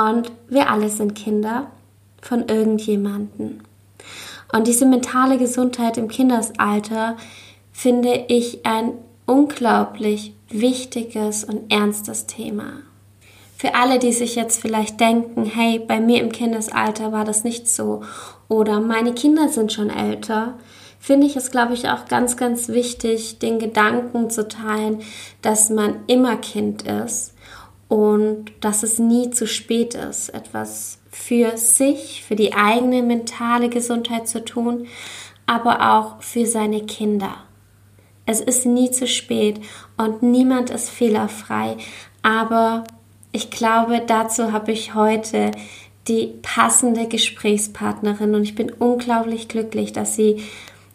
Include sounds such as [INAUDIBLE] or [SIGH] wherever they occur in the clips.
Und wir alle sind Kinder von irgendjemanden. Und diese mentale Gesundheit im Kindesalter finde ich ein unglaublich wichtiges und ernstes Thema. Für alle, die sich jetzt vielleicht denken, hey, bei mir im Kindesalter war das nicht so oder meine Kinder sind schon älter, finde ich es, glaube ich, auch ganz, ganz wichtig, den Gedanken zu teilen, dass man immer Kind ist und dass es nie zu spät ist, etwas für sich, für die eigene mentale Gesundheit zu tun, aber auch für seine Kinder. Es ist nie zu spät und niemand ist fehlerfrei, aber ich glaube, dazu habe ich heute die passende Gesprächspartnerin und ich bin unglaublich glücklich, dass sie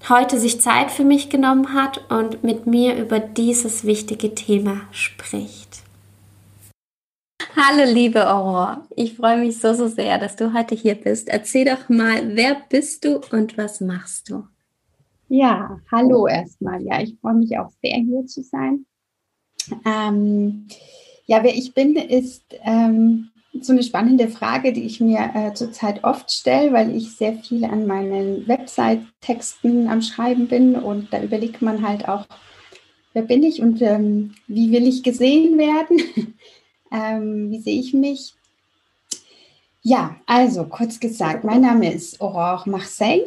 heute sich Zeit für mich genommen hat und mit mir über dieses wichtige Thema spricht. Hallo liebe Aurore, ich freue mich so, so sehr, dass du heute hier bist. Erzähl doch mal, wer bist du und was machst du? Ja, hallo erstmal. Ja, ich freue mich auch sehr, hier zu sein. Ähm, ja, wer ich bin, ist ähm, so eine spannende Frage, die ich mir äh, zurzeit oft stelle, weil ich sehr viel an meinen Website-Texten am Schreiben bin und da überlegt man halt auch, wer bin ich und ähm, wie will ich gesehen werden? [LAUGHS] Ähm, wie sehe ich mich? Ja, also kurz gesagt, mein Name ist Aurore Marseille.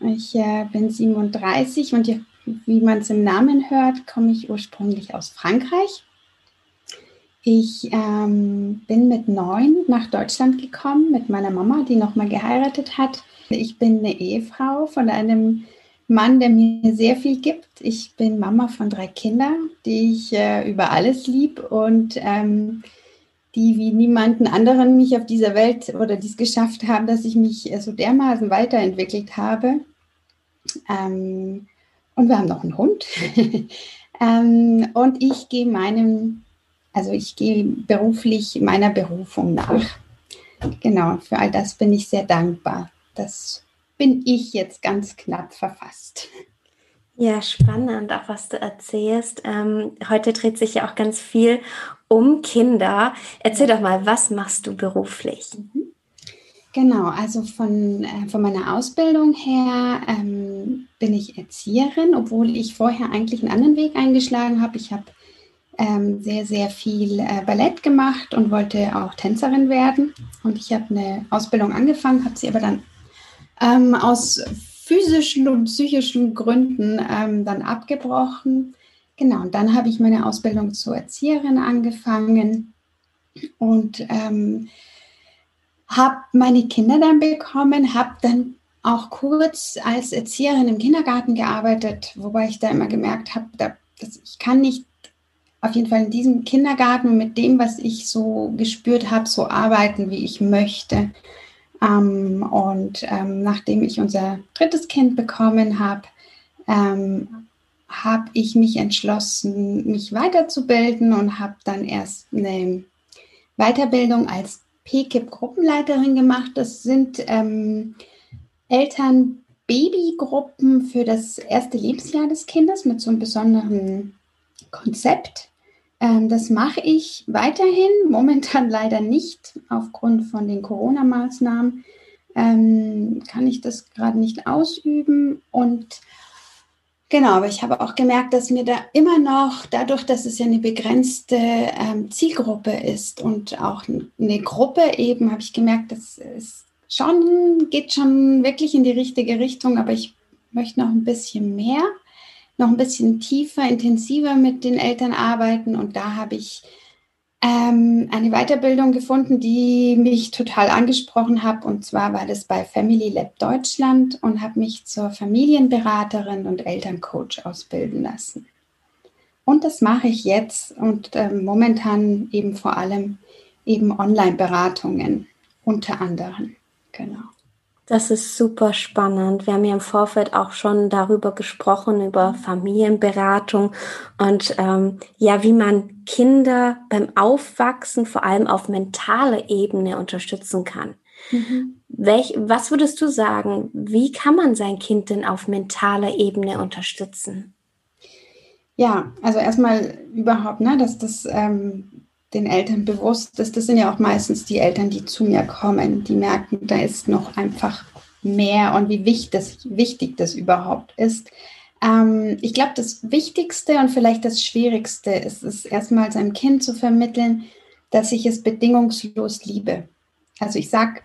Ich äh, bin 37 und wie man es im Namen hört, komme ich ursprünglich aus Frankreich. Ich ähm, bin mit neun nach Deutschland gekommen mit meiner Mama, die nochmal geheiratet hat. Ich bin eine Ehefrau von einem Mann, der mir sehr viel gibt. Ich bin Mama von drei Kindern, die ich äh, über alles lieb und ähm, die wie niemanden anderen mich auf dieser Welt oder dies geschafft haben, dass ich mich so dermaßen weiterentwickelt habe. Ähm, und wir haben noch einen Hund. [LAUGHS] ähm, und ich gehe meinem, also ich gehe beruflich meiner Berufung nach. Genau, für all das bin ich sehr dankbar. Das bin ich jetzt ganz knapp verfasst. Ja, spannend, auch was du erzählst. Ähm, heute dreht sich ja auch ganz viel um Kinder. Erzähl doch mal, was machst du beruflich? Mhm. Genau, also von, äh, von meiner Ausbildung her ähm, bin ich Erzieherin, obwohl ich vorher eigentlich einen anderen Weg eingeschlagen habe. Ich habe ähm, sehr, sehr viel äh, Ballett gemacht und wollte auch Tänzerin werden. Und ich habe eine Ausbildung angefangen, habe sie aber dann ähm, aus physischen und psychischen Gründen ähm, dann abgebrochen. Genau, und dann habe ich meine Ausbildung zur Erzieherin angefangen und ähm, habe meine Kinder dann bekommen, habe dann auch kurz als Erzieherin im Kindergarten gearbeitet, wobei ich da immer gemerkt habe, da, ich kann nicht auf jeden Fall in diesem Kindergarten mit dem, was ich so gespürt habe, so arbeiten, wie ich möchte. Ähm, und ähm, nachdem ich unser drittes Kind bekommen habe, ähm, habe ich mich entschlossen, mich weiterzubilden und habe dann erst eine Weiterbildung als PKIP-Gruppenleiterin gemacht. Das sind ähm, Eltern-Babygruppen für das erste Lebensjahr des Kindes mit so einem besonderen Konzept. Ähm, das mache ich weiterhin, [LAUGHS] momentan leider nicht aufgrund von den Corona-Maßnahmen. Ähm, kann ich das gerade nicht ausüben. Und Genau, aber ich habe auch gemerkt, dass mir da immer noch, dadurch, dass es ja eine begrenzte ähm, Zielgruppe ist und auch eine Gruppe eben, habe ich gemerkt, dass es schon, geht schon wirklich in die richtige Richtung, aber ich möchte noch ein bisschen mehr noch ein bisschen tiefer, intensiver mit den Eltern arbeiten. Und da habe ich ähm, eine Weiterbildung gefunden, die mich total angesprochen hat. Und zwar war das bei Family Lab Deutschland und habe mich zur Familienberaterin und Elterncoach ausbilden lassen. Und das mache ich jetzt und ähm, momentan eben vor allem eben Online-Beratungen unter anderem. Genau. Das ist super spannend. Wir haben ja im Vorfeld auch schon darüber gesprochen, über Familienberatung und ähm, ja, wie man Kinder beim Aufwachsen vor allem auf mentaler Ebene unterstützen kann. Mhm. Welch, was würdest du sagen? Wie kann man sein Kind denn auf mentaler Ebene unterstützen? Ja, also erstmal überhaupt, ne, dass das ähm, den Eltern bewusst ist. Das sind ja auch meistens die Eltern, die zu mir kommen, die merken, da ist noch einfach mehr und wie wichtig das, wichtig das überhaupt ist. Ähm, ich glaube, das Wichtigste und vielleicht das Schwierigste ist es erstmal seinem Kind zu vermitteln, dass ich es bedingungslos liebe. Also ich sage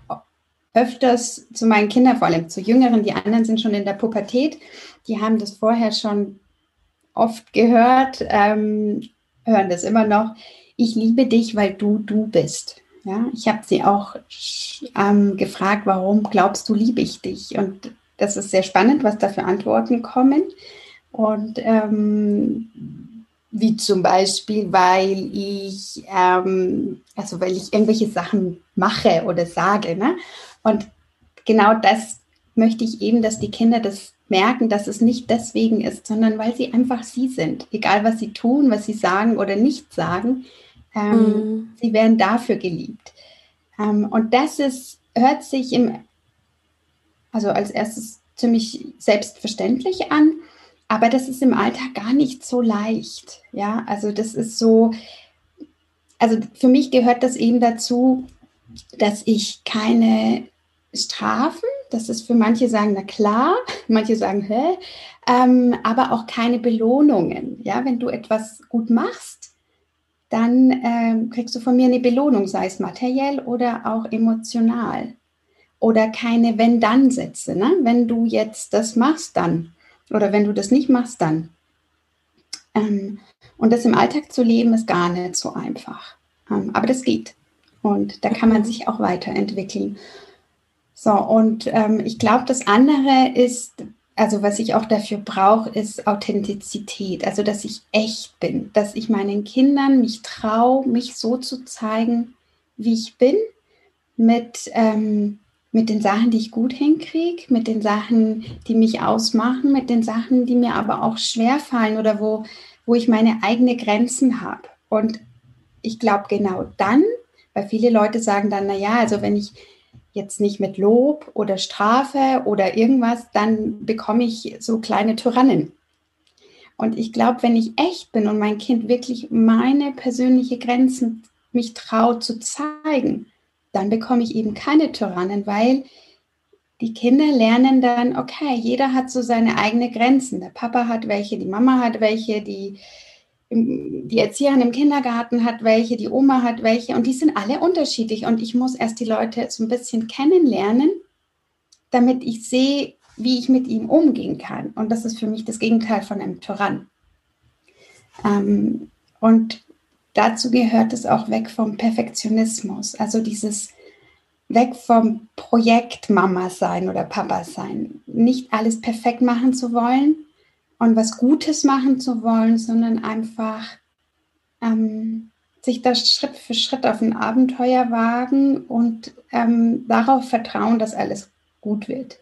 öfters zu meinen Kindern, vor allem zu Jüngeren, die anderen sind schon in der Pubertät, die haben das vorher schon oft gehört, ähm, hören das immer noch ich liebe dich, weil du du bist. Ja, ich habe sie auch ähm, gefragt, warum glaubst du, liebe ich dich? Und das ist sehr spannend, was da für Antworten kommen. Und ähm, wie zum Beispiel, weil ich, ähm, also weil ich irgendwelche Sachen mache oder sage. Ne? Und genau das möchte ich eben, dass die Kinder das merken, dass es nicht deswegen ist, sondern weil sie einfach sie sind. Egal, was sie tun, was sie sagen oder nicht sagen, ähm, mhm. Sie werden dafür geliebt. Ähm, und das ist, hört sich im, also als erstes ziemlich selbstverständlich an, aber das ist im Alltag gar nicht so leicht. Ja, also das ist so, also für mich gehört das eben dazu, dass ich keine Strafen, das ist für manche sagen, na klar, [LAUGHS] manche sagen, hä, ähm, aber auch keine Belohnungen. Ja, wenn du etwas gut machst, dann ähm, kriegst du von mir eine Belohnung, sei es materiell oder auch emotional. Oder keine Wenn-Dann-Sätze. Ne? Wenn du jetzt das machst, dann. Oder wenn du das nicht machst, dann. Ähm, und das im Alltag zu leben, ist gar nicht so einfach. Ähm, aber das geht. Und da kann man sich auch weiterentwickeln. So, und ähm, ich glaube, das andere ist, also was ich auch dafür brauche, ist Authentizität. Also dass ich echt bin, dass ich meinen Kindern mich traue, mich so zu zeigen, wie ich bin, mit, ähm, mit den Sachen, die ich gut hinkriege, mit den Sachen, die mich ausmachen, mit den Sachen, die mir aber auch schwer fallen oder wo, wo ich meine eigenen Grenzen habe. Und ich glaube genau dann, weil viele Leute sagen dann, naja, also wenn ich jetzt nicht mit Lob oder Strafe oder irgendwas, dann bekomme ich so kleine Tyrannen. Und ich glaube, wenn ich echt bin und mein Kind wirklich meine persönliche Grenzen mich traut zu zeigen, dann bekomme ich eben keine Tyrannen, weil die Kinder lernen dann, okay, jeder hat so seine eigenen Grenzen. Der Papa hat welche, die Mama hat welche, die die Erzieherin im Kindergarten hat welche, die Oma hat welche und die sind alle unterschiedlich und ich muss erst die Leute so ein bisschen kennenlernen, damit ich sehe, wie ich mit ihm umgehen kann. Und das ist für mich das Gegenteil von einem Tyrann. Ähm, und dazu gehört es auch weg vom Perfektionismus, also dieses weg vom Projekt Mama sein oder Papa sein, nicht alles perfekt machen zu wollen, und was Gutes machen zu wollen, sondern einfach ähm, sich das Schritt für Schritt auf ein Abenteuer wagen und ähm, darauf vertrauen, dass alles gut wird.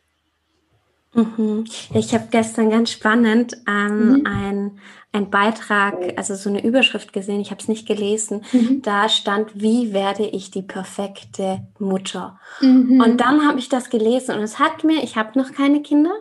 Mhm. Ich habe gestern ganz spannend ähm, mhm. ein, ein Beitrag, also so eine Überschrift gesehen, ich habe es nicht gelesen. Mhm. Da stand, wie werde ich die perfekte Mutter? Mhm. Und dann habe ich das gelesen und es hat mir, ich habe noch keine Kinder,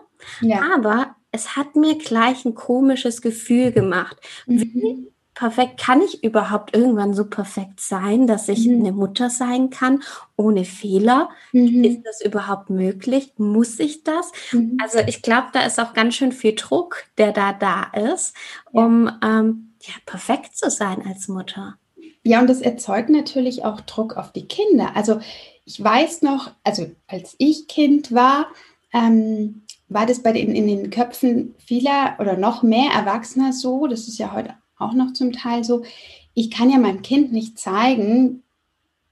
ja. aber es hat mir gleich ein komisches Gefühl gemacht. Mhm. Wie perfekt kann ich überhaupt irgendwann so perfekt sein, dass ich mhm. eine Mutter sein kann ohne Fehler? Mhm. Ist das überhaupt möglich? Muss ich das? Mhm. Also ich glaube, da ist auch ganz schön viel Druck, der da da ist, um ja. Ähm, ja, perfekt zu sein als Mutter. Ja, und das erzeugt natürlich auch Druck auf die Kinder. Also ich weiß noch, also als ich Kind war, ähm, war das bei den, in den Köpfen vieler oder noch mehr Erwachsener so, das ist ja heute auch noch zum Teil so, ich kann ja meinem Kind nicht zeigen,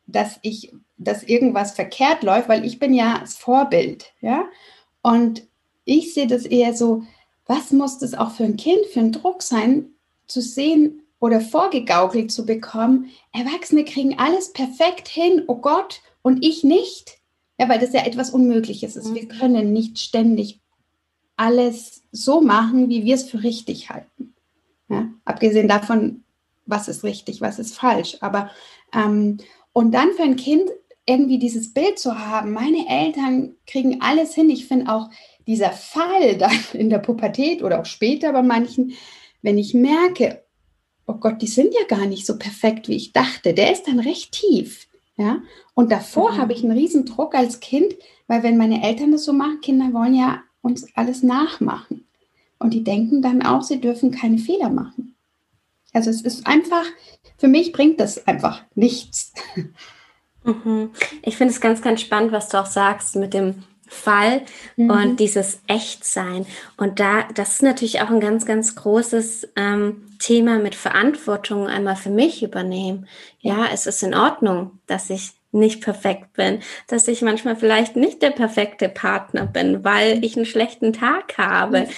dass ich, dass irgendwas verkehrt läuft, weil ich bin ja das Vorbild, ja. Und ich sehe das eher so, was muss das auch für ein Kind für ein Druck sein, zu sehen oder vorgegaukelt zu bekommen, Erwachsene kriegen alles perfekt hin, oh Gott, und ich nicht. Ja, weil das ja etwas Unmögliches ist. Wir mhm. können nicht ständig alles so machen, wie wir es für richtig halten. Ja, abgesehen davon, was ist richtig, was ist falsch. Aber ähm, und dann für ein Kind irgendwie dieses Bild zu haben, meine Eltern kriegen alles hin. Ich finde auch dieser Fall [LAUGHS] dann in der Pubertät oder auch später bei manchen, wenn ich merke, oh Gott, die sind ja gar nicht so perfekt, wie ich dachte, der ist dann recht tief. Ja? Und davor mhm. habe ich einen riesen Druck als Kind, weil wenn meine Eltern das so machen, Kinder wollen ja uns alles nachmachen. Und die denken dann auch, sie dürfen keine Fehler machen. Also es ist einfach, für mich bringt das einfach nichts. Mhm. Ich finde es ganz, ganz spannend, was du auch sagst mit dem Fall mhm. und dieses Echtsein. Und da, das ist natürlich auch ein ganz, ganz großes ähm, Thema mit Verantwortung einmal für mich übernehmen. Ja, es ist in Ordnung, dass ich nicht perfekt bin, dass ich manchmal vielleicht nicht der perfekte Partner bin, weil ich einen schlechten Tag habe,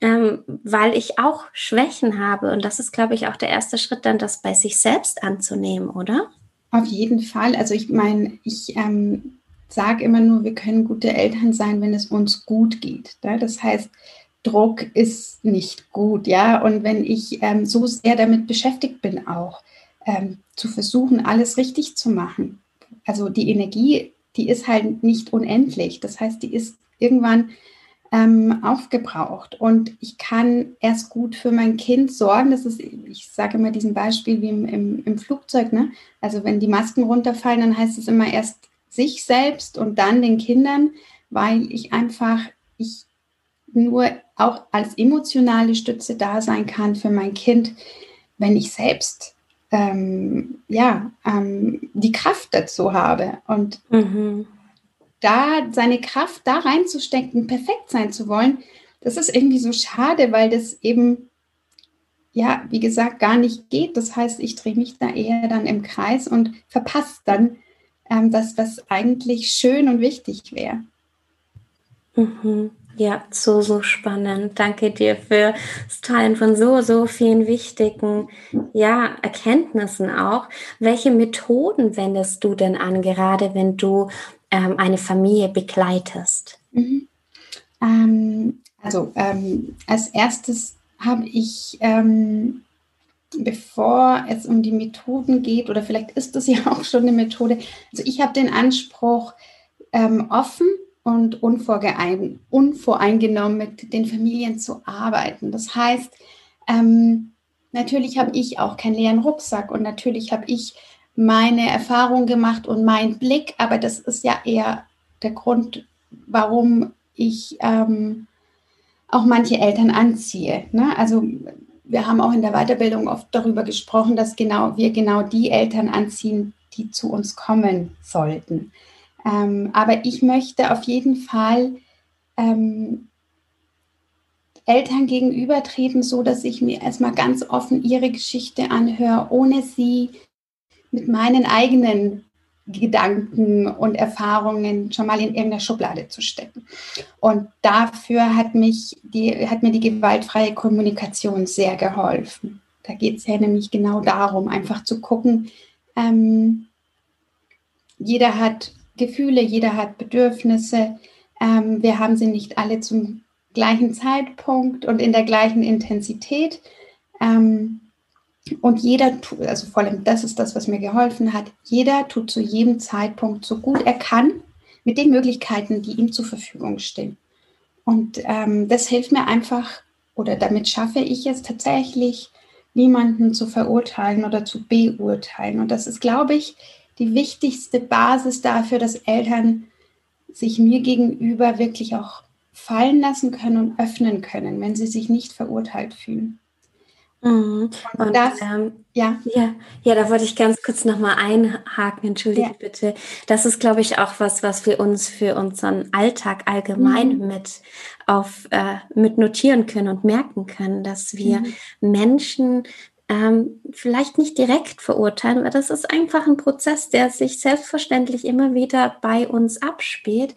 ähm, weil ich auch Schwächen habe. Und das ist, glaube ich, auch der erste Schritt, dann das bei sich selbst anzunehmen, oder? Auf jeden Fall. Also ich meine, ich ähm, sage immer nur, wir können gute Eltern sein, wenn es uns gut geht. Ja? Das heißt, Druck ist nicht gut, ja. Und wenn ich ähm, so sehr damit beschäftigt bin, auch ähm, zu versuchen, alles richtig zu machen. Also die Energie, die ist halt nicht unendlich. Das heißt, die ist irgendwann ähm, aufgebraucht. Und ich kann erst gut für mein Kind sorgen. Das ist, ich sage immer diesen Beispiel wie im, im, im Flugzeug. Ne? Also wenn die Masken runterfallen, dann heißt es immer erst sich selbst und dann den Kindern, weil ich einfach, ich nur auch als emotionale Stütze da sein kann für mein Kind, wenn ich selbst ähm, ja ähm, die Kraft dazu habe und mhm. da seine Kraft da reinzustecken, perfekt sein zu wollen, das ist irgendwie so schade, weil das eben ja wie gesagt gar nicht geht. Das heißt, ich drehe mich da eher dann im Kreis und verpasse dann ähm, das, was eigentlich schön und wichtig wäre. Mhm. Ja, so, so spannend. Danke dir für das Teilen von so, so vielen wichtigen ja, Erkenntnissen auch. Welche Methoden wendest du denn an, gerade wenn du ähm, eine Familie begleitest? Mhm. Ähm, also ähm, als erstes habe ich ähm, bevor es um die Methoden geht, oder vielleicht ist das ja [LAUGHS] auch schon eine Methode, also ich habe den Anspruch, ähm, offen und unvoreingenommen mit den Familien zu arbeiten. Das heißt, ähm, natürlich habe ich auch keinen leeren Rucksack und natürlich habe ich meine Erfahrung gemacht und meinen Blick, aber das ist ja eher der Grund, warum ich ähm, auch manche Eltern anziehe. Ne? Also wir haben auch in der Weiterbildung oft darüber gesprochen, dass genau wir genau die Eltern anziehen, die zu uns kommen sollten. Ähm, aber ich möchte auf jeden Fall ähm, Eltern gegenübertreten, so dass ich mir erstmal ganz offen ihre Geschichte anhöre, ohne sie mit meinen eigenen Gedanken und Erfahrungen schon mal in irgendeiner Schublade zu stecken. Und dafür hat, mich die, hat mir die gewaltfreie Kommunikation sehr geholfen. Da geht es ja nämlich genau darum, einfach zu gucken, ähm, jeder hat Gefühle, jeder hat Bedürfnisse. Ähm, wir haben sie nicht alle zum gleichen Zeitpunkt und in der gleichen Intensität. Ähm, und jeder tut, also vor allem das ist das, was mir geholfen hat, jeder tut zu jedem Zeitpunkt so gut er kann mit den Möglichkeiten, die ihm zur Verfügung stehen. Und ähm, das hilft mir einfach, oder damit schaffe ich es tatsächlich, niemanden zu verurteilen oder zu beurteilen. Und das ist, glaube ich, die wichtigste Basis dafür, dass Eltern sich mir gegenüber wirklich auch fallen lassen können und öffnen können, wenn sie sich nicht verurteilt fühlen. Mhm. Und, das, ähm, ja. ja. Ja, da wollte ich ganz kurz nochmal einhaken, entschuldige ja. bitte. Das ist, glaube ich, auch was, was wir uns für unseren Alltag allgemein mhm. mit auf äh, mit notieren können und merken können, dass wir mhm. Menschen ähm, vielleicht nicht direkt verurteilen, weil das ist einfach ein Prozess, der sich selbstverständlich immer wieder bei uns abspielt.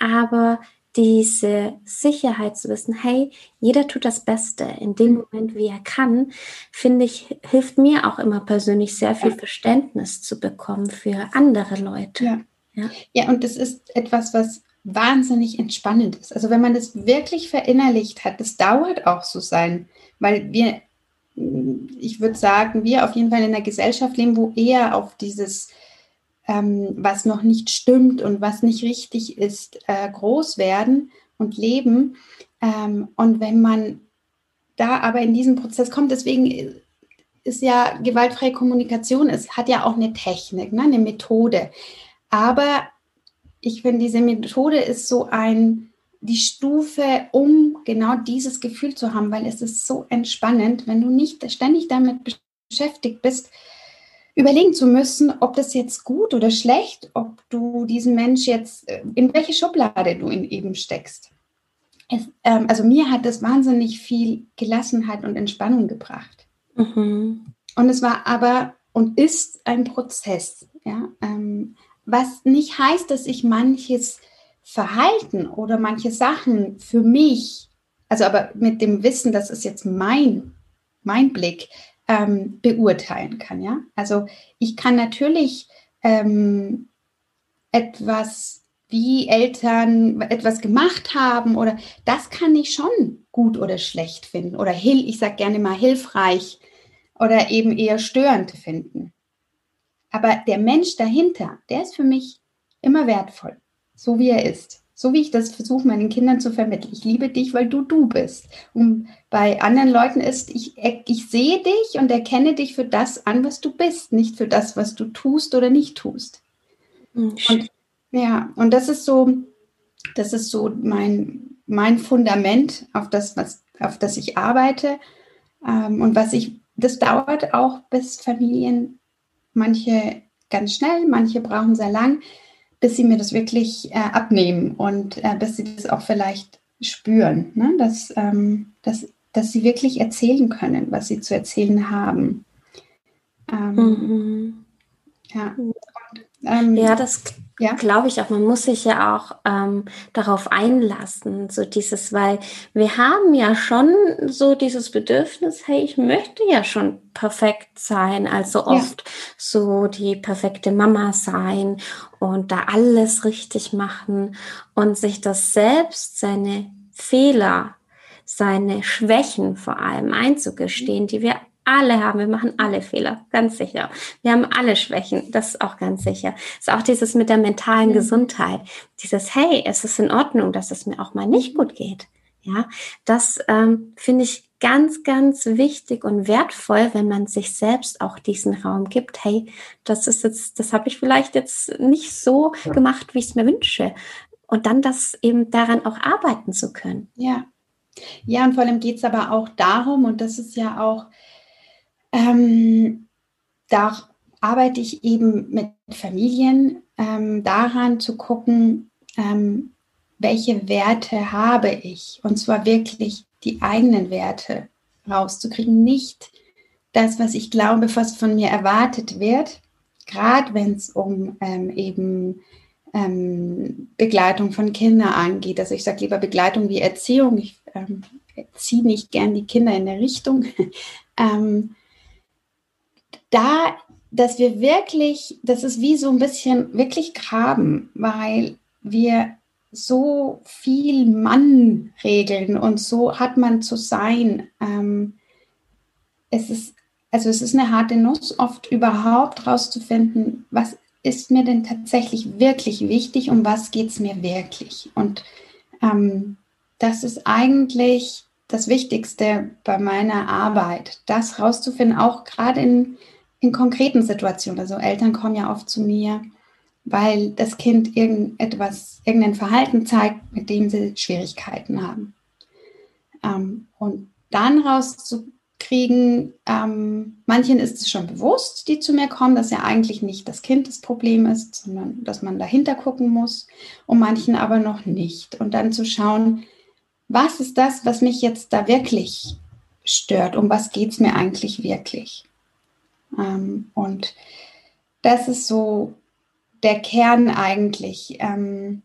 Aber diese Sicherheit zu wissen, hey, jeder tut das Beste in dem mhm. Moment, wie er kann, finde ich, hilft mir auch immer persönlich sehr viel Verständnis zu bekommen für andere Leute. Ja, Ja. ja, und das ist etwas, was wahnsinnig entspannend ist. Also wenn man das wirklich verinnerlicht hat, das dauert auch so sein, weil wir, ich würde sagen, wir auf jeden Fall in einer Gesellschaft leben, wo eher auf dieses, ähm, was noch nicht stimmt und was nicht richtig ist, äh, groß werden und leben. Ähm, und wenn man da aber in diesen Prozess kommt, deswegen ist ja gewaltfreie Kommunikation, es hat ja auch eine Technik, ne, eine Methode. Aber ich finde, diese Methode ist so ein, die Stufe, um genau dieses Gefühl zu haben, weil es ist so entspannend, wenn du nicht ständig damit beschäftigt bist, überlegen zu müssen, ob das jetzt gut oder schlecht, ob du diesen Mensch jetzt, äh, in welche Schublade du ihn eben steckst. Es, ähm, also mir hat das wahnsinnig viel Gelassenheit und Entspannung gebracht. Mhm. Und es war aber und ist ein Prozess. Ja? Ähm, was nicht heißt, dass ich manches Verhalten oder manche Sachen für mich, also aber mit dem Wissen, das ist jetzt mein, mein Blick, ähm, beurteilen kann. Ja? Also ich kann natürlich ähm, etwas, wie Eltern etwas gemacht haben oder das kann ich schon gut oder schlecht finden oder ich sage gerne mal hilfreich oder eben eher störend finden. Aber der Mensch dahinter, der ist für mich immer wertvoll, so wie er ist. So wie ich das versuche, meinen Kindern zu vermitteln. Ich liebe dich, weil du du bist. Und bei anderen Leuten ist, ich, ich sehe dich und erkenne dich für das an, was du bist, nicht für das, was du tust oder nicht tust. Mhm. Und, ja, und das ist so, das ist so mein, mein Fundament, auf das, was, auf das ich arbeite. Ähm, und was ich, das dauert auch, bis Familien manche ganz schnell, manche brauchen sehr lang, bis sie mir das wirklich äh, abnehmen und äh, bis sie das auch vielleicht spüren, ne? dass, ähm, dass, dass sie wirklich erzählen können, was sie zu erzählen haben. Ähm, mhm. Ja. Und, ähm, ja, das ja. glaube ich auch. Man muss sich ja auch ähm, darauf einlassen, so dieses, weil wir haben ja schon so dieses Bedürfnis, hey, ich möchte ja schon perfekt sein, also oft ja. so die perfekte Mama sein und da alles richtig machen und sich das selbst, seine Fehler, seine Schwächen vor allem einzugestehen, die wir alle haben. Wir machen alle Fehler, ganz sicher. Wir haben alle Schwächen, das ist auch ganz sicher. Es ist auch dieses mit der mentalen mhm. Gesundheit. Dieses, hey, es ist in Ordnung, dass es mir auch mal nicht gut geht. Ja, das ähm, finde ich ganz, ganz wichtig und wertvoll, wenn man sich selbst auch diesen Raum gibt. Hey, das ist jetzt, das habe ich vielleicht jetzt nicht so gemacht, wie ich es mir wünsche. Und dann das eben daran auch arbeiten zu können. Ja. Ja, und vor allem geht es aber auch darum, und das ist ja auch ähm, da arbeite ich eben mit Familien ähm, daran zu gucken, ähm, welche Werte habe ich. Und zwar wirklich die eigenen Werte rauszukriegen, nicht das, was ich glaube, was von mir erwartet wird, gerade wenn es um ähm, eben ähm, Begleitung von Kindern angeht. Also ich sage lieber Begleitung wie Erziehung. Ich ähm, ziehe nicht gern die Kinder in der Richtung. [LAUGHS] ähm, da, dass wir wirklich, das ist wie so ein bisschen wirklich graben, weil wir so viel Mann regeln und so hat man zu sein. Ähm, es ist, also es ist eine harte Nuss, oft überhaupt rauszufinden, was ist mir denn tatsächlich wirklich wichtig und was geht es mir wirklich. Und ähm, das ist eigentlich das Wichtigste bei meiner Arbeit, das rauszufinden, auch gerade in in konkreten Situationen. Also Eltern kommen ja oft zu mir, weil das Kind irgendetwas, irgendein Verhalten zeigt, mit dem sie Schwierigkeiten haben. Ähm, und dann rauszukriegen, ähm, manchen ist es schon bewusst, die zu mir kommen, dass ja eigentlich nicht das Kind das Problem ist, sondern dass man dahinter gucken muss, und manchen aber noch nicht. Und dann zu schauen, was ist das, was mich jetzt da wirklich stört? Um was geht es mir eigentlich wirklich? Ähm, und das ist so der Kern eigentlich. Ähm,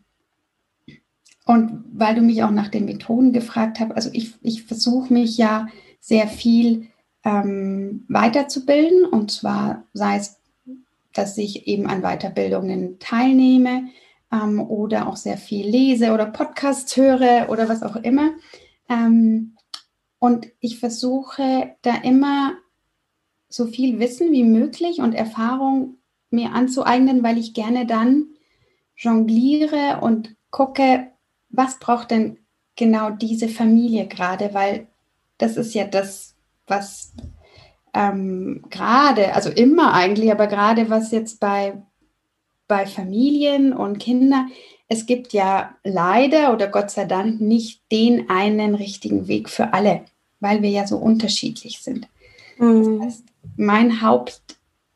und weil du mich auch nach den Methoden gefragt hast, also ich, ich versuche mich ja sehr viel ähm, weiterzubilden und zwar sei es dass ich eben an Weiterbildungen teilnehme ähm, oder auch sehr viel lese oder Podcasts höre oder was auch immer. Ähm, und ich versuche da immer so viel Wissen wie möglich und Erfahrung mir anzueignen, weil ich gerne dann jongliere und gucke, was braucht denn genau diese Familie gerade, weil das ist ja das, was ähm, gerade, also immer eigentlich, aber gerade was jetzt bei, bei Familien und Kindern, es gibt ja leider oder Gott sei Dank nicht den einen richtigen Weg für alle, weil wir ja so unterschiedlich sind. Mhm. Das heißt, mein Haupt,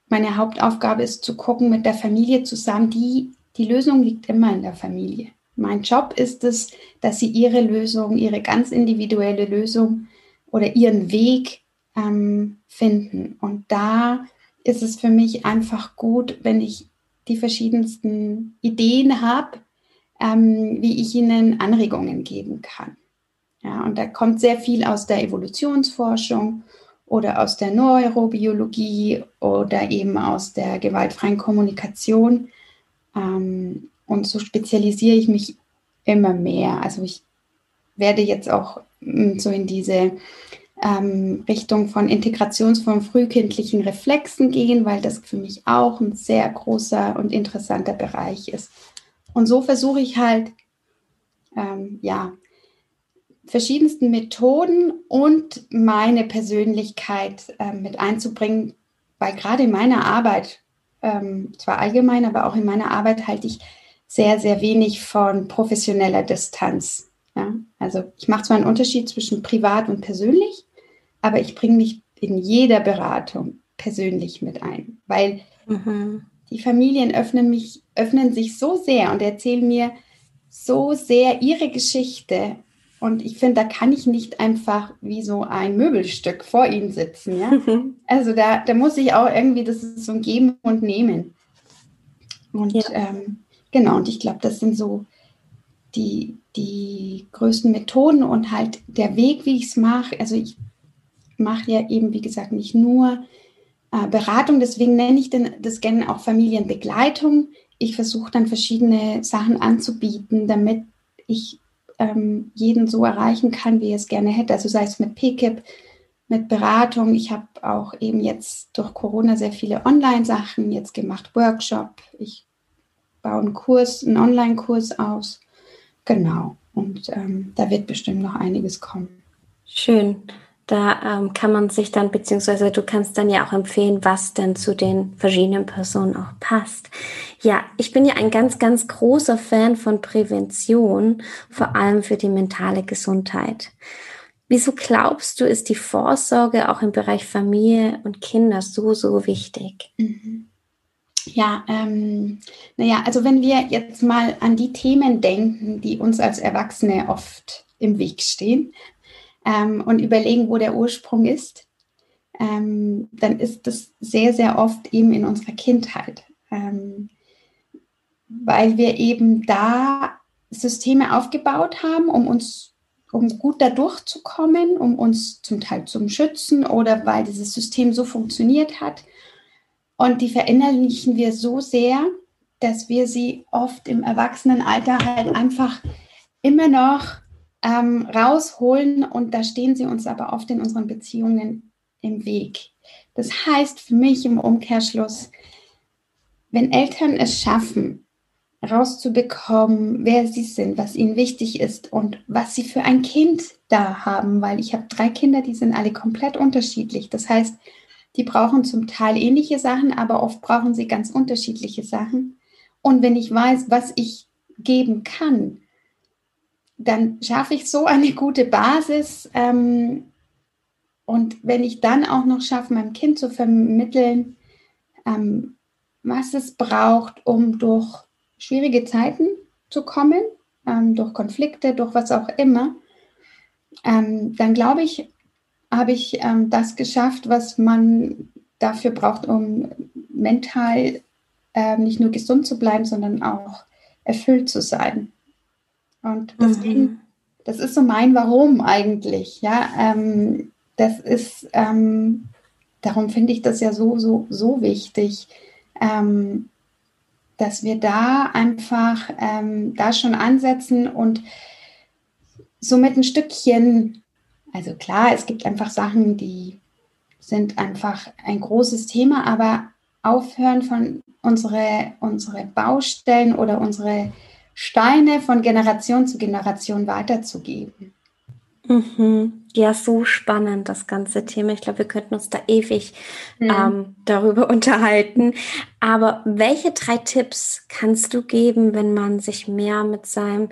meine Hauptaufgabe ist zu gucken mit der Familie zusammen, die, die Lösung liegt immer in der Familie. Mein Job ist es, dass sie ihre Lösung, ihre ganz individuelle Lösung oder ihren Weg ähm, finden. Und da ist es für mich einfach gut, wenn ich die verschiedensten Ideen habe, ähm, wie ich ihnen Anregungen geben kann. Ja, und da kommt sehr viel aus der Evolutionsforschung oder aus der Neurobiologie oder eben aus der gewaltfreien Kommunikation. Ähm, und so spezialisiere ich mich immer mehr. Also ich werde jetzt auch mm, so in diese ähm, Richtung von Integration von frühkindlichen Reflexen gehen, weil das für mich auch ein sehr großer und interessanter Bereich ist. Und so versuche ich halt, ähm, ja, verschiedensten Methoden und meine Persönlichkeit äh, mit einzubringen, weil gerade in meiner Arbeit, ähm, zwar allgemein, aber auch in meiner Arbeit halte ich sehr, sehr wenig von professioneller Distanz. Ja? Also ich mache zwar einen Unterschied zwischen privat und persönlich, aber ich bringe mich in jeder Beratung persönlich mit ein, weil mhm. die Familien öffnen mich, öffnen sich so sehr und erzählen mir so sehr ihre Geschichte. Und ich finde, da kann ich nicht einfach wie so ein Möbelstück vor ihnen sitzen. Ja? [LAUGHS] Also da, da muss ich auch irgendwie, das ist so ein Geben und Nehmen. Und ja. ähm, genau, und ich glaube, das sind so die, die größten Methoden und halt der Weg, wie ich es mache. Also ich mache ja eben, wie gesagt, nicht nur äh, Beratung, deswegen nenne ich den, das gerne auch Familienbegleitung. Ich versuche dann verschiedene Sachen anzubieten, damit ich ähm, jeden so erreichen kann, wie er es gerne hätte. Also sei es mit PKIP, mit Beratung. Ich habe auch eben jetzt durch Corona sehr viele Online-Sachen jetzt gemacht, Workshop. Ich baue einen Kurs, einen Online-Kurs aus. Genau. Und ähm, da wird bestimmt noch einiges kommen. Schön. Da ähm, kann man sich dann, beziehungsweise du kannst dann ja auch empfehlen, was denn zu den verschiedenen Personen auch passt. Ja, ich bin ja ein ganz, ganz großer Fan von Prävention, vor allem für die mentale Gesundheit. Wieso glaubst du, ist die Vorsorge auch im Bereich Familie und Kinder so, so wichtig? Mhm. Ja, ähm, naja, also wenn wir jetzt mal an die Themen denken, die uns als Erwachsene oft im Weg stehen, ähm, und überlegen, wo der Ursprung ist, ähm, dann ist das sehr, sehr oft eben in unserer Kindheit, ähm, weil wir eben da Systeme aufgebaut haben, um uns um gut da durchzukommen, um uns zum Teil zu schützen oder weil dieses System so funktioniert hat. Und die verinnerlichen wir so sehr, dass wir sie oft im Erwachsenenalter halt einfach immer noch ähm, rausholen und da stehen sie uns aber oft in unseren Beziehungen im Weg. Das heißt für mich im Umkehrschluss, wenn Eltern es schaffen, rauszubekommen, wer sie sind, was ihnen wichtig ist und was sie für ein Kind da haben, weil ich habe drei Kinder, die sind alle komplett unterschiedlich. Das heißt, die brauchen zum Teil ähnliche Sachen, aber oft brauchen sie ganz unterschiedliche Sachen. Und wenn ich weiß, was ich geben kann, dann schaffe ich so eine gute Basis. Ähm, und wenn ich dann auch noch schaffe, meinem Kind zu vermitteln, ähm, was es braucht, um durch schwierige Zeiten zu kommen, ähm, durch Konflikte, durch was auch immer, ähm, dann glaube ich, habe ich ähm, das geschafft, was man dafür braucht, um mental äh, nicht nur gesund zu bleiben, sondern auch erfüllt zu sein. Und deswegen, mhm. das ist so mein Warum eigentlich. Ja, ähm, das ist, ähm, darum finde ich das ja so, so, so wichtig, ähm, dass wir da einfach ähm, da schon ansetzen und somit ein Stückchen, also klar, es gibt einfach Sachen, die sind einfach ein großes Thema, aber aufhören von unsere, unsere Baustellen oder unsere Steine von Generation zu Generation weiterzugeben. Mhm. Ja, so spannend, das ganze Thema. Ich glaube, wir könnten uns da ewig mhm. ähm, darüber [LAUGHS] unterhalten. Aber welche drei Tipps kannst du geben, wenn man sich mehr mit seinem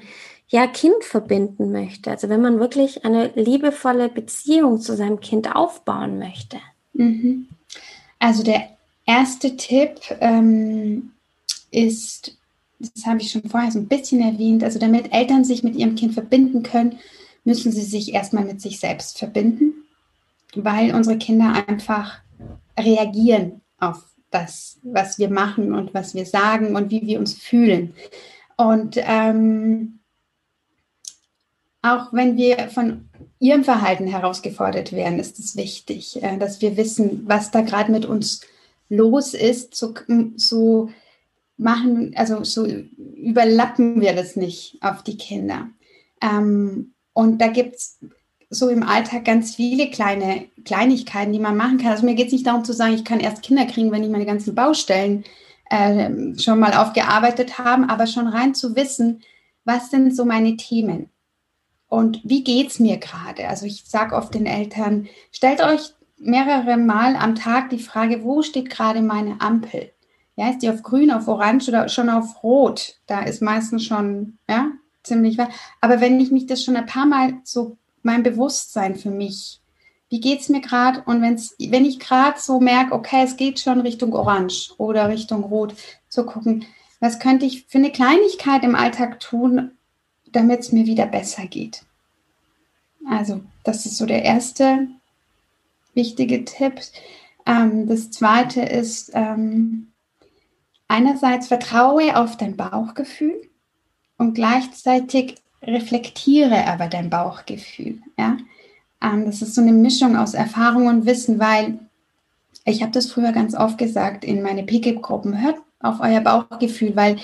ja, Kind verbinden möchte? Also wenn man wirklich eine liebevolle Beziehung zu seinem Kind aufbauen möchte? Mhm. Also der erste Tipp ähm, ist, das habe ich schon vorher so ein bisschen erwähnt, also damit Eltern sich mit ihrem Kind verbinden können, müssen sie sich erstmal mit sich selbst verbinden, weil unsere Kinder einfach reagieren auf das, was wir machen und was wir sagen und wie wir uns fühlen. Und ähm, auch wenn wir von ihrem Verhalten herausgefordert werden, ist es wichtig, äh, dass wir wissen, was da gerade mit uns los ist. So, so machen, also so überlappen wir das nicht auf die Kinder. Ähm, und da gibt es so im Alltag ganz viele kleine Kleinigkeiten, die man machen kann. Also mir geht es nicht darum zu sagen, ich kann erst Kinder kriegen, wenn ich meine ganzen Baustellen äh, schon mal aufgearbeitet habe, aber schon rein zu wissen, was sind so meine Themen und wie geht es mir gerade. Also ich sage oft den Eltern, stellt euch mehrere Mal am Tag die Frage, wo steht gerade meine Ampel? Ja, ist die auf grün, auf orange oder schon auf rot? Da ist meistens schon, ja, ziemlich weit. Aber wenn ich mich das schon ein paar Mal so, mein Bewusstsein für mich, wie geht es mir gerade? Und wenn's, wenn ich gerade so merke, okay, es geht schon Richtung Orange oder Richtung Rot, zu gucken, was könnte ich für eine Kleinigkeit im Alltag tun, damit es mir wieder besser geht. Also, das ist so der erste wichtige Tipp. Ähm, das zweite ist, ähm, einerseits vertraue auf dein Bauchgefühl und gleichzeitig reflektiere aber dein Bauchgefühl. Ja? Ähm, das ist so eine Mischung aus Erfahrung und Wissen, weil ich habe das früher ganz oft gesagt in meine PKIP-Gruppen, hört auf euer Bauchgefühl, weil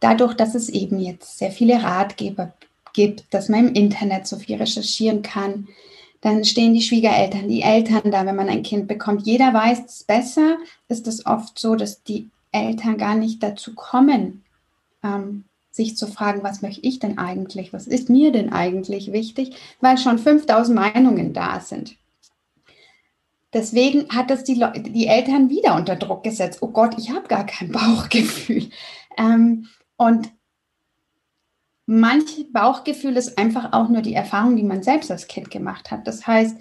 dadurch, dass es eben jetzt sehr viele Ratgeber gibt, dass man im Internet so viel recherchieren kann, dann stehen die Schwiegereltern, die Eltern da, wenn man ein Kind bekommt. Jeder weiß es besser. Ist es oft so, dass die Eltern gar nicht dazu kommen, ähm, sich zu fragen, was möchte ich denn eigentlich, was ist mir denn eigentlich wichtig, weil schon 5000 Meinungen da sind. Deswegen hat das die, die Eltern wieder unter Druck gesetzt. Oh Gott, ich habe gar kein [LAUGHS] Bauchgefühl. Ähm, und manch Bauchgefühl ist einfach auch nur die Erfahrung, die man selbst als Kind gemacht hat. Das heißt,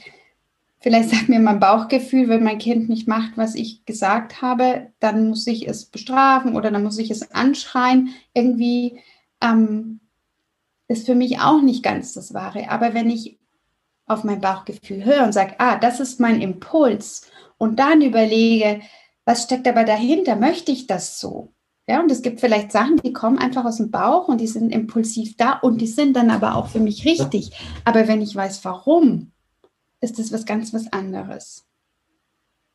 vielleicht sagt mir mein Bauchgefühl, wenn mein Kind nicht macht, was ich gesagt habe, dann muss ich es bestrafen oder dann muss ich es anschreien. Irgendwie ähm, ist für mich auch nicht ganz das Wahre. Aber wenn ich auf mein Bauchgefühl höre und sage, ah, das ist mein Impuls und dann überlege, was steckt aber dahinter? Möchte ich das so? Ja, und es gibt vielleicht Sachen, die kommen einfach aus dem Bauch und die sind impulsiv da und die sind dann aber auch für mich richtig. Aber wenn ich weiß, warum, ist das was ganz was anderes.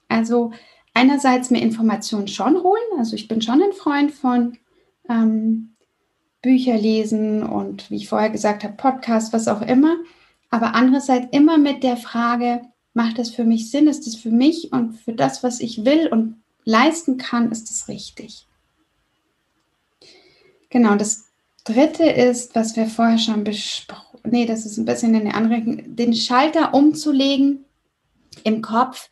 Also einerseits mir Informationen schon holen. Also ich bin schon ein Freund von ähm, Bücher lesen und wie ich vorher gesagt habe, Podcast, was auch immer. Aber andererseits immer mit der Frage, macht das für mich Sinn? Ist das für mich und für das, was ich will und leisten kann, ist es richtig? Genau, das dritte ist, was wir vorher schon besprochen, nee, das ist ein bisschen eine andere, den Schalter umzulegen im Kopf,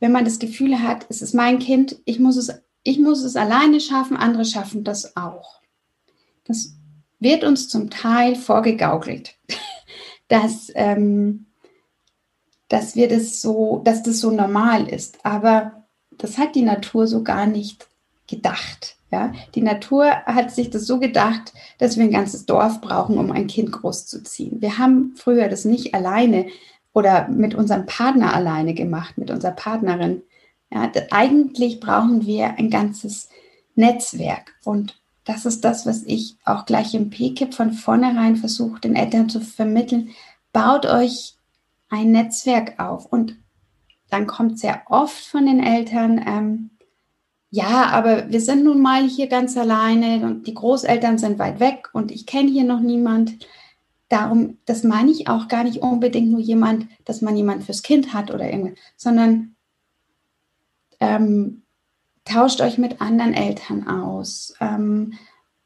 wenn man das Gefühl hat, es ist mein Kind, ich muss es, ich muss es alleine schaffen, andere schaffen das auch. Das wird uns zum Teil vorgegaukelt, [LAUGHS] dass, ähm, dass wir das so, dass das so normal ist. Aber das hat die Natur so gar nicht gedacht. Ja, die Natur hat sich das so gedacht, dass wir ein ganzes Dorf brauchen, um ein Kind großzuziehen. Wir haben früher das nicht alleine oder mit unserem Partner alleine gemacht, mit unserer Partnerin. Ja, eigentlich brauchen wir ein ganzes Netzwerk. Und das ist das, was ich auch gleich im PKIP von vornherein versuche, den Eltern zu vermitteln. Baut euch ein Netzwerk auf. Und dann kommt sehr oft von den Eltern, ähm, ja, aber wir sind nun mal hier ganz alleine und die Großeltern sind weit weg und ich kenne hier noch niemand. Darum, das meine ich auch gar nicht unbedingt nur jemand, dass man jemand fürs Kind hat oder irgendwas, sondern ähm, tauscht euch mit anderen Eltern aus. Ähm,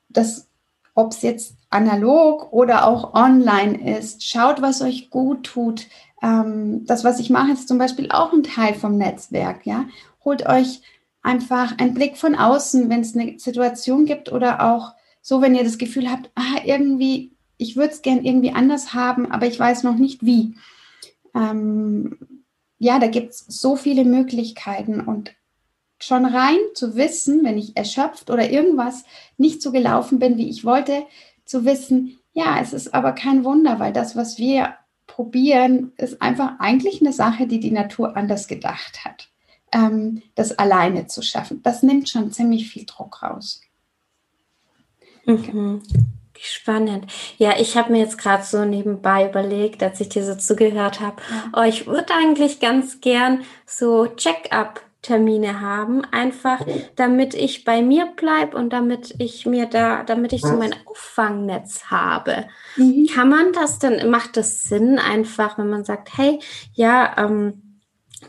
das, ob es jetzt analog oder auch online ist, schaut, was euch gut tut. Ähm, das, was ich mache, ist zum Beispiel auch ein Teil vom Netzwerk. Ja, holt euch einfach einen Blick von außen, wenn es eine Situation gibt oder auch so, wenn ihr das Gefühl habt, ah, irgendwie, ich würde es gern irgendwie anders haben, aber ich weiß noch nicht wie. Ähm, ja, da gibt es so viele Möglichkeiten und schon rein zu wissen, wenn ich erschöpft oder irgendwas nicht so gelaufen bin, wie ich wollte, zu wissen, ja, es ist aber kein Wunder, weil das, was wir probieren, ist einfach eigentlich eine Sache, die die Natur anders gedacht hat ähm, das alleine zu schaffen. Das nimmt schon ziemlich viel Druck raus. Mhm. Spannend. Ja, ich habe mir jetzt gerade so nebenbei überlegt, als ich dir so zugehört habe, oh, ich würde eigentlich ganz gern so Check-up Termine haben, einfach damit ich bei mir bleibe und damit ich mir da, damit ich so mein Auffangnetz habe. Mhm. Kann man das denn, macht das Sinn einfach, wenn man sagt, hey, ja, ähm,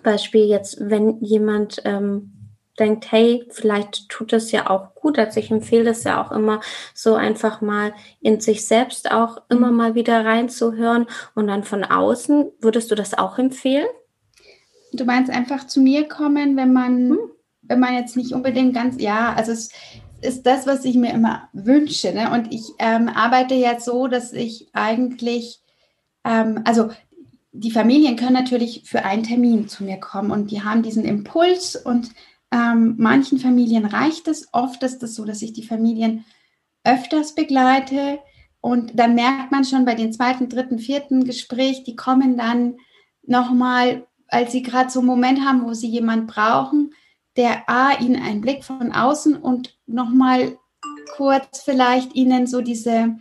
Beispiel jetzt, wenn jemand ähm, denkt, hey, vielleicht tut das ja auch gut. Also ich empfehle das ja auch immer, so einfach mal in sich selbst auch immer mhm. mal wieder reinzuhören und dann von außen. Würdest du das auch empfehlen? Du meinst einfach zu mir kommen, wenn man, hm. wenn man jetzt nicht unbedingt ganz, ja, also es ist das, was ich mir immer wünsche. Ne? Und ich ähm, arbeite jetzt so, dass ich eigentlich, ähm, also die Familien können natürlich für einen Termin zu mir kommen und die haben diesen Impuls und ähm, manchen Familien reicht es. Oft ist es so, dass ich die Familien öfters begleite und dann merkt man schon bei den zweiten, dritten, vierten Gespräch, die kommen dann nochmal, als sie gerade so einen Moment haben, wo sie jemanden brauchen, der A, ihnen einen Blick von außen und nochmal kurz vielleicht ihnen so diese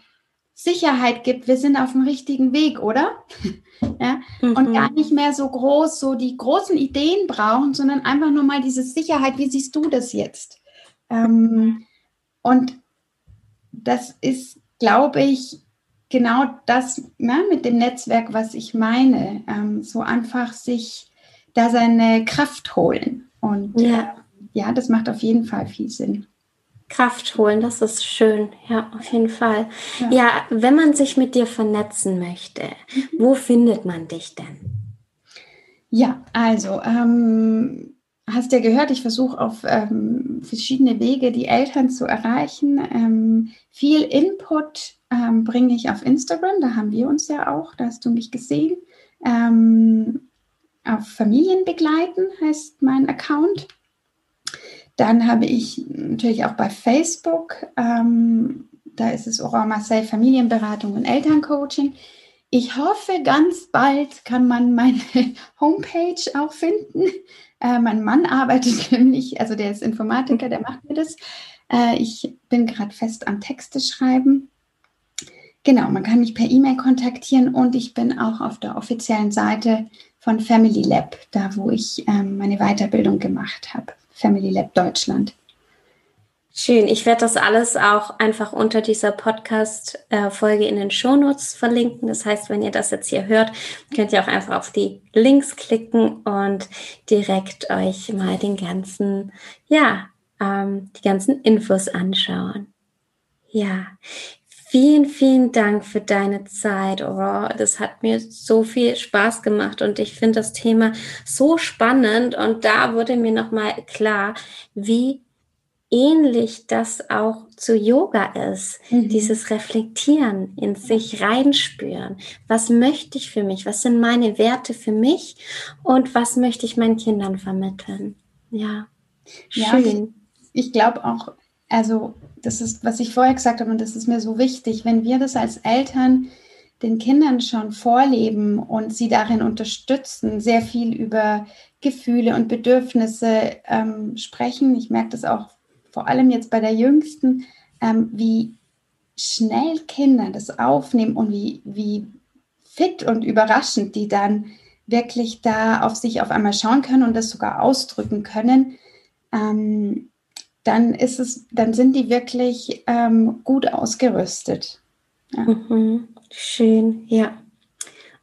Sicherheit gibt, wir sind auf dem richtigen Weg, oder? [LAUGHS] ja? Mhm. Und gar nicht mehr so groß, so die großen Ideen brauchen, sondern einfach nur mal diese Sicherheit, wie siehst du das jetzt? Ähm, und das ist, glaube ich, genau das ne, mit dem Netzwerk, was ich meine. Ähm, so einfach sich da seine Kraft holen. Und ja. Äh, ja, das macht auf jeden Fall viel Sinn. Kraft holen, das ist schön, ja, auf jeden Fall. Ja, ja wenn man sich mit dir vernetzen möchte, wo findet man dich denn? Ja, also, ähm, hast ja gehört, ich versuche auf ähm, verschiedene Wege die Eltern zu erreichen. Ähm, viel Input ähm, bringe ich auf Instagram, da haben wir uns ja auch, da hast du mich gesehen. Ähm, auf Familien begleiten heißt mein Account. Dann habe ich natürlich auch bei Facebook, ähm, da ist es Aurora Marseille Familienberatung und Elterncoaching. Ich hoffe, ganz bald kann man meine [LAUGHS] Homepage auch finden. Äh, mein Mann arbeitet [LAUGHS] nämlich, also der ist Informatiker, der macht mir das. Äh, ich bin gerade fest am Texte schreiben. Genau, man kann mich per E-Mail kontaktieren und ich bin auch auf der offiziellen Seite von Family Lab, da wo ich ähm, meine Weiterbildung gemacht habe. Family Lab Deutschland. Schön. Ich werde das alles auch einfach unter dieser Podcast-Folge in den Shownotes verlinken. Das heißt, wenn ihr das jetzt hier hört, könnt ihr auch einfach auf die Links klicken und direkt euch mal den ganzen, ja, ähm, die ganzen Infos anschauen. Ja, Vielen, vielen Dank für deine Zeit, Aurora. Das hat mir so viel Spaß gemacht und ich finde das Thema so spannend und da wurde mir nochmal klar, wie ähnlich das auch zu Yoga ist. Mhm. Dieses Reflektieren, in sich reinspüren. Was möchte ich für mich? Was sind meine Werte für mich? Und was möchte ich meinen Kindern vermitteln? Ja, schön. Ja, ich, ich glaube auch, also das ist, was ich vorher gesagt habe, und das ist mir so wichtig, wenn wir das als Eltern den Kindern schon vorleben und sie darin unterstützen, sehr viel über Gefühle und Bedürfnisse ähm, sprechen. Ich merke das auch vor allem jetzt bei der Jüngsten, ähm, wie schnell Kinder das aufnehmen und wie, wie fit und überraschend die dann wirklich da auf sich auf einmal schauen können und das sogar ausdrücken können. Ähm, dann ist es, dann sind die wirklich ähm, gut ausgerüstet. Ja. Mhm. Schön, ja.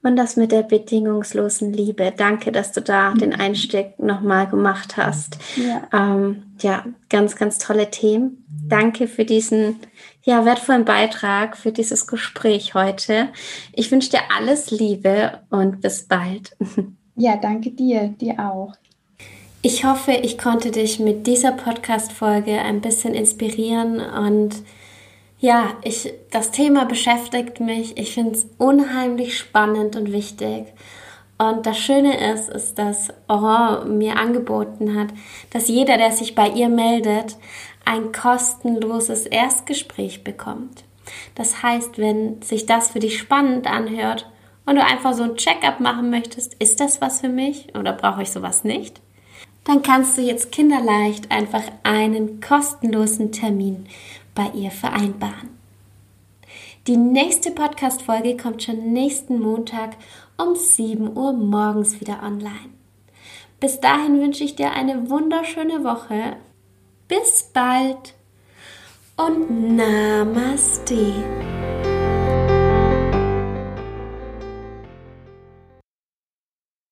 Und das mit der bedingungslosen Liebe. Danke, dass du da den Einstieg nochmal gemacht hast. Ja. Ähm, ja, ganz, ganz tolle Themen. Danke für diesen ja, wertvollen Beitrag, für dieses Gespräch heute. Ich wünsche dir alles Liebe und bis bald. [LAUGHS] Ja, danke dir, dir auch. Ich hoffe, ich konnte dich mit dieser Podcast-Folge ein bisschen inspirieren und ja, ich, das Thema beschäftigt mich. Ich finde es unheimlich spannend und wichtig. Und das Schöne ist, ist, dass Oran mir angeboten hat, dass jeder, der sich bei ihr meldet, ein kostenloses Erstgespräch bekommt. Das heißt, wenn sich das für dich spannend anhört und du einfach so ein Check-up machen möchtest, ist das was für mich oder brauche ich sowas nicht? Dann kannst du jetzt kinderleicht einfach einen kostenlosen Termin bei ihr vereinbaren. Die nächste Podcast-Folge kommt schon nächsten Montag um 7 Uhr morgens wieder online. Bis dahin wünsche ich dir eine wunderschöne Woche. Bis bald und Namaste.